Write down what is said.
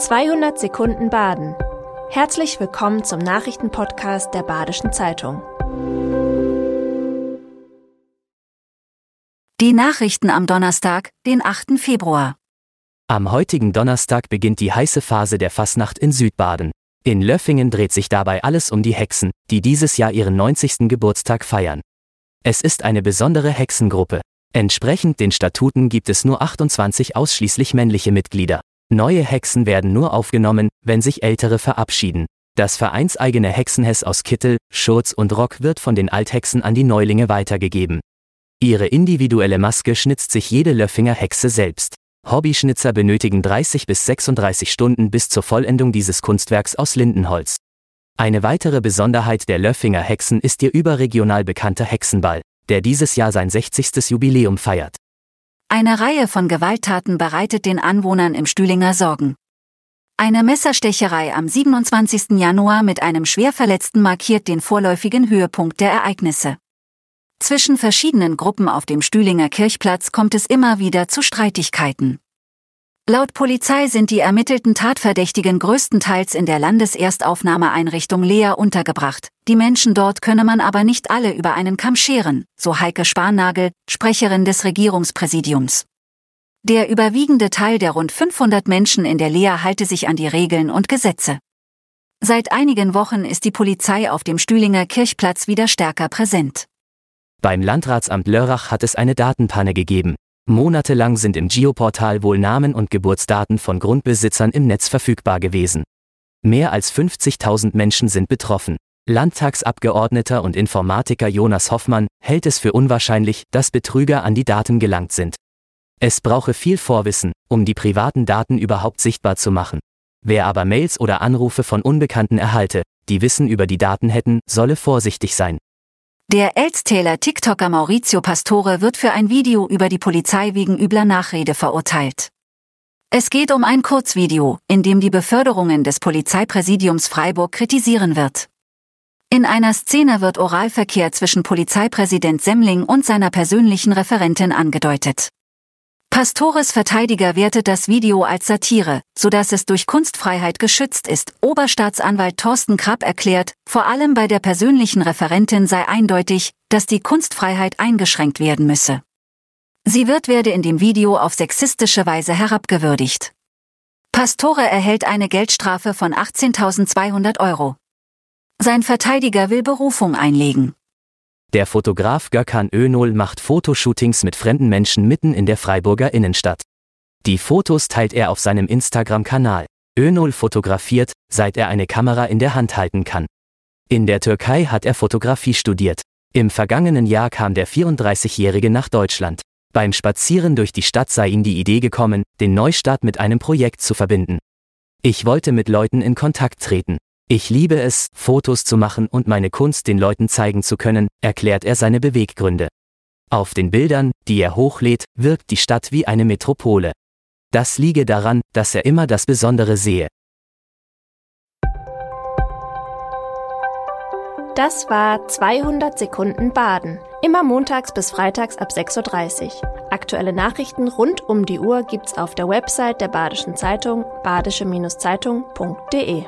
200 Sekunden Baden. Herzlich willkommen zum Nachrichtenpodcast der Badischen Zeitung. Die Nachrichten am Donnerstag, den 8. Februar. Am heutigen Donnerstag beginnt die heiße Phase der Fasnacht in Südbaden. In Löffingen dreht sich dabei alles um die Hexen, die dieses Jahr ihren 90. Geburtstag feiern. Es ist eine besondere Hexengruppe. Entsprechend den Statuten gibt es nur 28 ausschließlich männliche Mitglieder. Neue Hexen werden nur aufgenommen, wenn sich ältere verabschieden. Das vereinseigene Hexenhess aus Kittel, Schurz und Rock wird von den Althexen an die Neulinge weitergegeben. Ihre individuelle Maske schnitzt sich jede Löffinger Hexe selbst. Hobbyschnitzer benötigen 30 bis 36 Stunden bis zur Vollendung dieses Kunstwerks aus Lindenholz. Eine weitere Besonderheit der Löffinger Hexen ist ihr überregional bekannter Hexenball, der dieses Jahr sein 60. Jubiläum feiert. Eine Reihe von Gewalttaten bereitet den Anwohnern im Stühlinger Sorgen. Eine Messerstecherei am 27. Januar mit einem Schwerverletzten markiert den vorläufigen Höhepunkt der Ereignisse. Zwischen verschiedenen Gruppen auf dem Stühlinger Kirchplatz kommt es immer wieder zu Streitigkeiten. Laut Polizei sind die ermittelten Tatverdächtigen größtenteils in der Landeserstaufnahmeeinrichtung Lea untergebracht. Die Menschen dort könne man aber nicht alle über einen Kamm scheren, so Heike Sparnagel, Sprecherin des Regierungspräsidiums. Der überwiegende Teil der rund 500 Menschen in der Lea halte sich an die Regeln und Gesetze. Seit einigen Wochen ist die Polizei auf dem Stühlinger Kirchplatz wieder stärker präsent. Beim Landratsamt Lörrach hat es eine Datenpanne gegeben. Monatelang sind im Geoportal wohl Namen und Geburtsdaten von Grundbesitzern im Netz verfügbar gewesen. Mehr als 50.000 Menschen sind betroffen. Landtagsabgeordneter und Informatiker Jonas Hoffmann hält es für unwahrscheinlich, dass Betrüger an die Daten gelangt sind. Es brauche viel Vorwissen, um die privaten Daten überhaupt sichtbar zu machen. Wer aber Mails oder Anrufe von Unbekannten erhalte, die Wissen über die Daten hätten, solle vorsichtig sein. Der Elstäler TikToker Maurizio Pastore wird für ein Video über die Polizei wegen übler Nachrede verurteilt. Es geht um ein Kurzvideo, in dem die Beförderungen des Polizeipräsidiums Freiburg kritisieren wird. In einer Szene wird Oralverkehr zwischen Polizeipräsident Semmling und seiner persönlichen Referentin angedeutet. Pastores Verteidiger wertet das Video als Satire, so dass es durch Kunstfreiheit geschützt ist. Oberstaatsanwalt Thorsten Krapp erklärt, vor allem bei der persönlichen Referentin sei eindeutig, dass die Kunstfreiheit eingeschränkt werden müsse. Sie wird werde in dem Video auf sexistische Weise herabgewürdigt. Pastore erhält eine Geldstrafe von 18.200 Euro. Sein Verteidiger will Berufung einlegen. Der Fotograf Gökhan Önol macht Fotoshootings mit fremden Menschen mitten in der Freiburger Innenstadt. Die Fotos teilt er auf seinem Instagram-Kanal. Önol fotografiert, seit er eine Kamera in der Hand halten kann. In der Türkei hat er Fotografie studiert. Im vergangenen Jahr kam der 34-Jährige nach Deutschland. Beim Spazieren durch die Stadt sei ihm die Idee gekommen, den Neustart mit einem Projekt zu verbinden. Ich wollte mit Leuten in Kontakt treten. Ich liebe es, Fotos zu machen und meine Kunst den Leuten zeigen zu können, erklärt er seine Beweggründe. Auf den Bildern, die er hochlädt, wirkt die Stadt wie eine Metropole. Das liege daran, dass er immer das Besondere sehe. Das war 200 Sekunden Baden. Immer montags bis freitags ab 6.30 Uhr. Aktuelle Nachrichten rund um die Uhr gibt's auf der Website der Badischen Zeitung badische-zeitung.de.